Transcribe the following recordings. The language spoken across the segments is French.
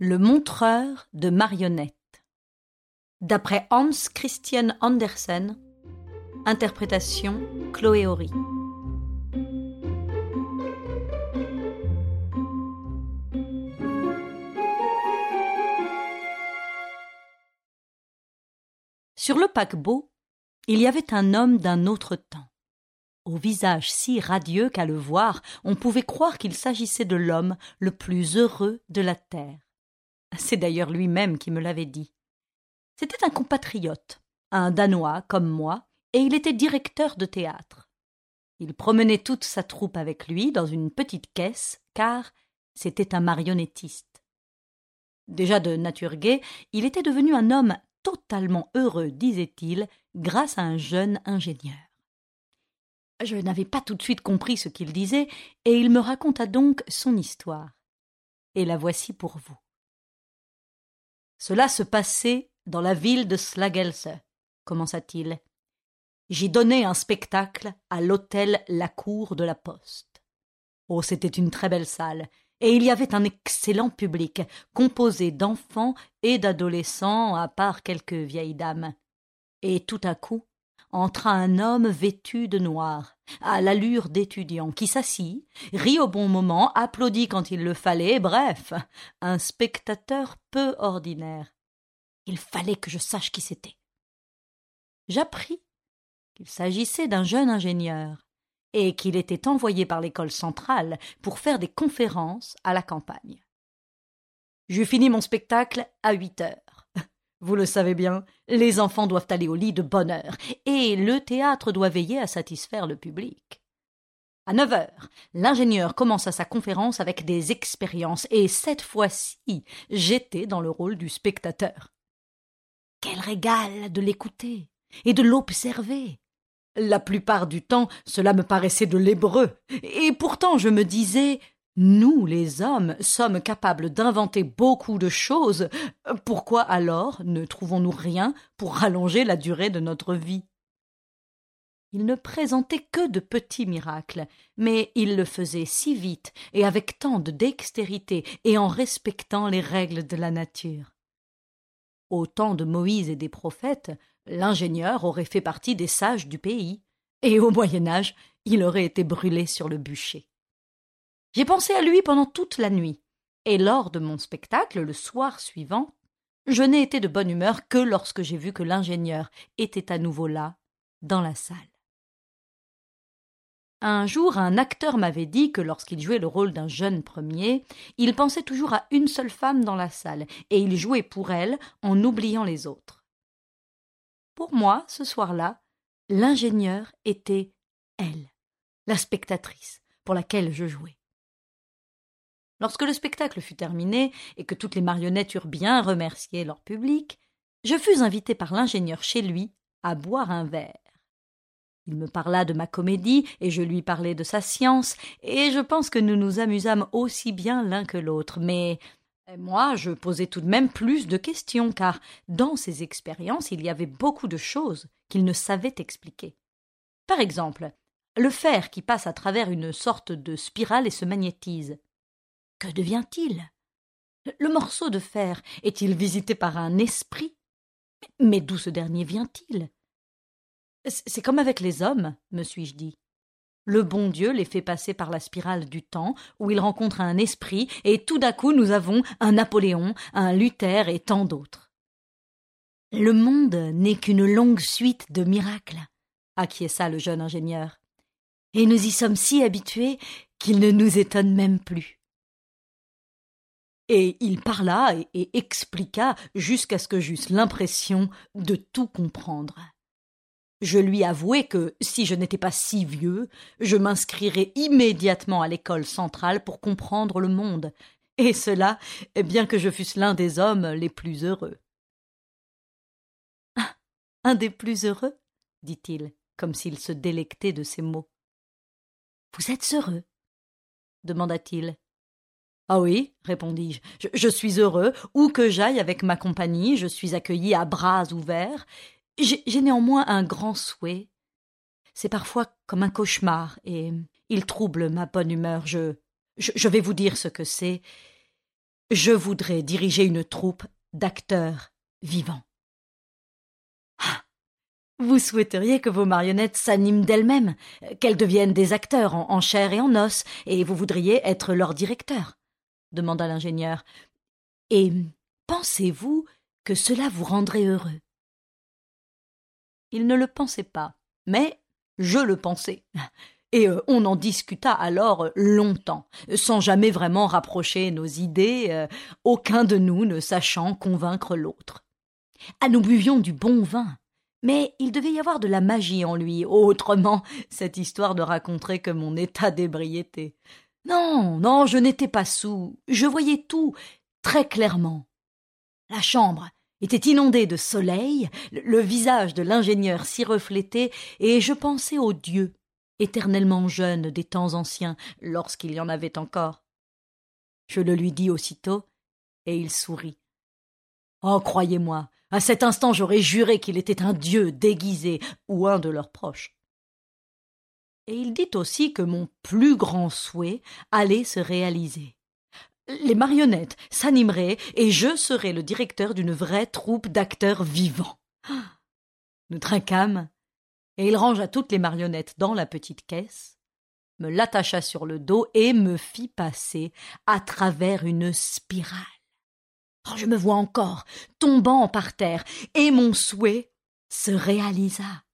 Le montreur de marionnettes. D'après Hans Christian Andersen. Interprétation Chloé Horry. Sur le paquebot, il y avait un homme d'un autre temps. Au visage si radieux qu'à le voir, on pouvait croire qu'il s'agissait de l'homme le plus heureux de la terre. C'est d'ailleurs lui-même qui me l'avait dit. C'était un compatriote, un Danois comme moi, et il était directeur de théâtre. Il promenait toute sa troupe avec lui dans une petite caisse, car c'était un marionnettiste. Déjà de nature gaie, il était devenu un homme totalement heureux, disait-il, grâce à un jeune ingénieur. Je n'avais pas tout de suite compris ce qu'il disait, et il me raconta donc son histoire. Et la voici pour vous. Cela se passait dans la ville de Slagelse, commença-t-il. J'y donnais un spectacle à l'hôtel La Cour de la Poste. Oh, c'était une très belle salle, et il y avait un excellent public, composé d'enfants et d'adolescents, à part quelques vieilles dames. Et tout à coup, entra un homme vêtu de noir, à l'allure d'étudiant, qui s'assit, rit au bon moment, applaudit quand il le fallait, bref, un spectateur peu ordinaire. Il fallait que je sache qui c'était. J'appris qu'il s'agissait d'un jeune ingénieur, et qu'il était envoyé par l'école centrale pour faire des conférences à la campagne. J'eus fini mon spectacle à huit heures. Vous le savez bien, les enfants doivent aller au lit de bonne heure, et le théâtre doit veiller à satisfaire le public. À neuf heures, l'ingénieur commença sa conférence avec des expériences, et cette fois-ci, j'étais dans le rôle du spectateur. Quel régal de l'écouter et de l'observer. La plupart du temps, cela me paraissait de l'hébreu, et pourtant je me disais nous, les hommes, sommes capables d'inventer beaucoup de choses. Pourquoi alors ne trouvons-nous rien pour rallonger la durée de notre vie? Il ne présentait que de petits miracles, mais il le faisait si vite et avec tant de dextérité et en respectant les règles de la nature. Au temps de Moïse et des prophètes, l'ingénieur aurait fait partie des sages du pays, et au Moyen Âge, il aurait été brûlé sur le bûcher. J'ai pensé à lui pendant toute la nuit, et lors de mon spectacle, le soir suivant, je n'ai été de bonne humeur que lorsque j'ai vu que l'ingénieur était à nouveau là, dans la salle. Un jour, un acteur m'avait dit que lorsqu'il jouait le rôle d'un jeune premier, il pensait toujours à une seule femme dans la salle, et il jouait pour elle en oubliant les autres. Pour moi, ce soir-là, l'ingénieur était elle, la spectatrice pour laquelle je jouais. Lorsque le spectacle fut terminé et que toutes les marionnettes eurent bien remercié leur public, je fus invité par l'ingénieur chez lui à boire un verre. Il me parla de ma comédie et je lui parlai de sa science, et je pense que nous nous amusâmes aussi bien l'un que l'autre, mais moi je posais tout de même plus de questions, car dans ses expériences il y avait beaucoup de choses qu'il ne savait expliquer. Par exemple, le fer qui passe à travers une sorte de spirale et se magnétise. Que devient-il? Le morceau de fer est-il visité par un esprit? Mais d'où ce dernier vient-il? C'est comme avec les hommes, me suis-je dit. Le bon Dieu les fait passer par la spirale du temps, où ils rencontrent un esprit, et tout d'un coup nous avons un Napoléon, un Luther et tant d'autres. Le monde n'est qu'une longue suite de miracles, acquiesça le jeune ingénieur. Et nous y sommes si habitués qu'il ne nous étonne même plus. Et il parla et, expliqua jusqu'à ce que j'eusse l'impression de tout comprendre. Je lui avouai que, si je n'étais pas si vieux, je m'inscrirais immédiatement à l'école centrale pour comprendre le monde, et cela, bien que je fusse l'un des hommes les plus heureux. Ah, un des plus heureux? dit-il, comme s'il se délectait de ces mots. Vous êtes heureux? demanda-t-il. Ah oui, répondis-je, je, suis heureux, où que j'aille avec ma compagnie, je suis accueilli à bras ouverts. J'ai néanmoins un grand souhait. C'est parfois comme un cauchemar, et il trouble ma bonne humeur. Je vais vous dire ce que c'est. Je voudrais diriger une troupe d'acteurs vivants. Ah, vous souhaiteriez que vos marionnettes s'animent d'elles-mêmes, qu'elles deviennent des acteurs en, chair et en os, et vous voudriez être leur directeur demanda l'ingénieur. Et pensez-vous que cela vous rendrait heureux? Il ne le pensait pas, mais je le pensais. Et euh, on en discuta alors longtemps, sans jamais vraiment rapprocher nos idées, euh, aucun de nous ne sachant convaincre l'autre. Ah, nous buvions du bon vin, mais il devait y avoir de la magie en lui, autrement cette histoire ne raconterait que mon état d'ébriété. Non, non, je n'étais pas sous, je voyais tout très clairement. La chambre était inondée de soleil, le visage de l'ingénieur s'y reflétait, et je pensais aux dieux, éternellement jeunes des temps anciens, lorsqu'il y en avait encore. Je le lui dis aussitôt, et il sourit. Oh, croyez-moi, à cet instant j'aurais juré qu'il était un dieu déguisé, ou un de leurs proches. Et il dit aussi que mon plus grand souhait allait se réaliser. Les marionnettes s'animeraient et je serais le directeur d'une vraie troupe d'acteurs vivants. Nous trinquâmes, et il rangea toutes les marionnettes dans la petite caisse, me l'attacha sur le dos et me fit passer à travers une spirale. Oh, je me vois encore, tombant par terre, et mon souhait se réalisa.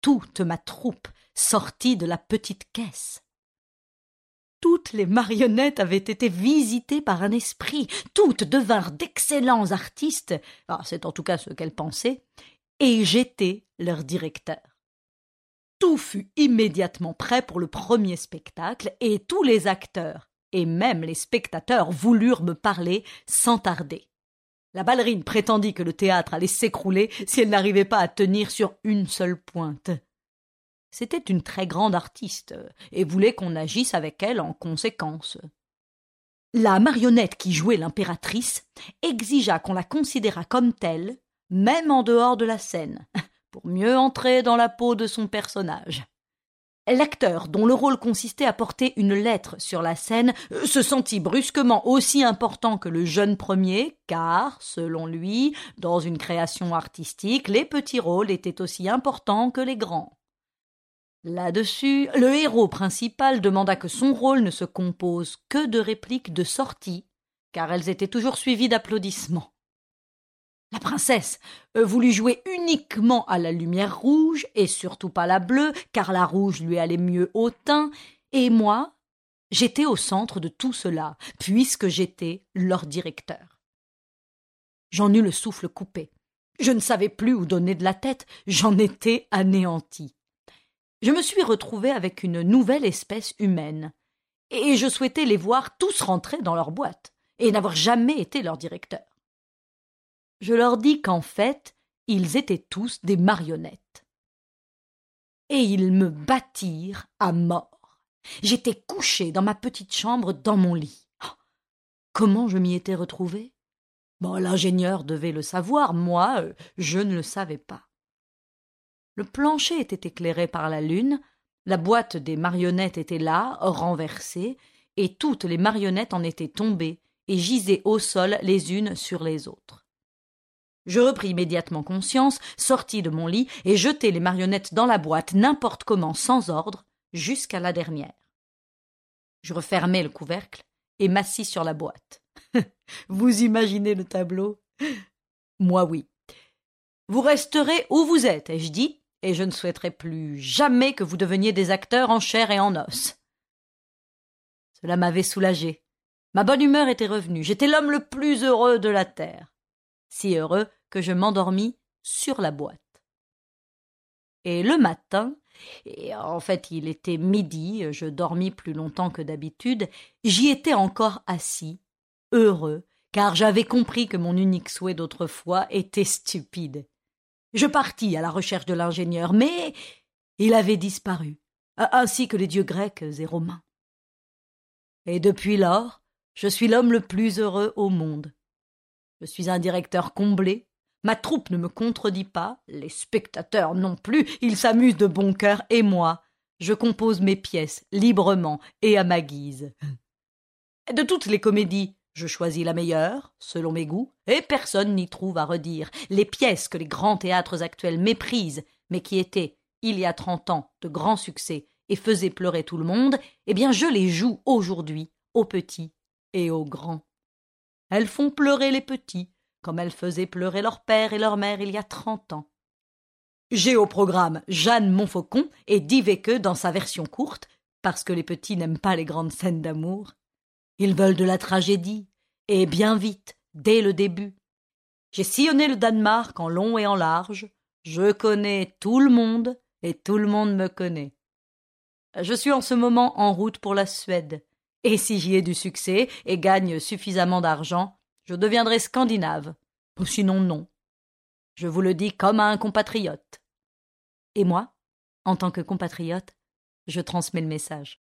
Toute ma troupe sortit de la petite caisse. Toutes les marionnettes avaient été visitées par un esprit, toutes devinrent d'excellents artistes, ah, c'est en tout cas ce qu'elles pensaient, et j'étais leur directeur. Tout fut immédiatement prêt pour le premier spectacle, et tous les acteurs, et même les spectateurs, voulurent me parler sans tarder. La ballerine prétendit que le théâtre allait s'écrouler si elle n'arrivait pas à tenir sur une seule pointe. C'était une très grande artiste, et voulait qu'on agisse avec elle en conséquence. La marionnette qui jouait l'impératrice exigea qu'on la considérât comme telle, même en dehors de la scène, pour mieux entrer dans la peau de son personnage. L'acteur, dont le rôle consistait à porter une lettre sur la scène, se sentit brusquement aussi important que le jeune premier, car, selon lui, dans une création artistique, les petits rôles étaient aussi importants que les grands. Là-dessus, le héros principal demanda que son rôle ne se compose que de répliques de sortie, car elles étaient toujours suivies d'applaudissements. La princesse euh, voulut jouer uniquement à la lumière rouge et surtout pas la bleue, car la rouge lui allait mieux au teint, et moi, j'étais au centre de tout cela, puisque j'étais leur directeur. J'en eus le souffle coupé. Je ne savais plus où donner de la tête, j'en étais anéanti je me suis retrouvé avec une nouvelle espèce humaine, et je souhaitais les voir tous rentrer dans leur boîte, et n'avoir jamais été leur directeur. Je leur dis qu'en fait, ils étaient tous des marionnettes. Et ils me battirent à mort. J'étais couché dans ma petite chambre dans mon lit. Oh, comment je m'y étais retrouvé Bon, l'ingénieur devait le savoir, moi, euh, je ne le savais pas. Le plancher était éclairé par la lune, la boîte des marionnettes était là, renversée, et toutes les marionnettes en étaient tombées et gisaient au sol les unes sur les autres. Je repris immédiatement conscience, sortis de mon lit et jetai les marionnettes dans la boîte n'importe comment sans ordre, jusqu'à la dernière. Je refermai le couvercle et m'assis sur la boîte. vous imaginez le tableau? Moi oui. Vous resterez où vous êtes, ai-je dit, et je ne souhaiterais plus jamais que vous deveniez des acteurs en chair et en os. Cela m'avait soulagé. Ma bonne humeur était revenue. J'étais l'homme le plus heureux de la terre. Si heureux que je m'endormis sur la boîte. Et le matin, et en fait il était midi, je dormis plus longtemps que d'habitude, j'y étais encore assis, heureux, car j'avais compris que mon unique souhait d'autrefois était stupide. Je partis à la recherche de l'ingénieur, mais il avait disparu, ainsi que les dieux grecs et romains. Et depuis lors, je suis l'homme le plus heureux au monde. Je suis un directeur comblé, ma troupe ne me contredit pas, les spectateurs non plus, ils s'amusent de bon cœur, et moi, je compose mes pièces librement et à ma guise. De toutes les comédies, Je choisis la meilleure, selon mes goûts, et personne n'y trouve à redire. Les pièces que les grands théâtres actuels méprisent, mais qui étaient, il y a trente ans, de grands succès et faisaient pleurer tout le monde, eh bien je les joue aujourd'hui, aux petits et aux grands. Elles font pleurer les petits, comme elles faisaient pleurer leur père et leur mère il y a trente ans. J'ai au programme Jeanne Montfaucon et Diveke dans sa version courte, parce que les petits n'aiment pas les grandes scènes d'amour. Ils veulent de la tragédie, et bien vite, dès le début. J'ai sillonné le Danemark en long et en large. Je connais tout le monde, et tout le monde me connaît. Je suis en ce moment en route pour la Suède, et si j'y ai du succès et gagne suffisamment d'argent, je deviendrai scandinave. Ou sinon non. Je vous le dis comme à un compatriote. Et moi, en tant que compatriote, je transmets le message.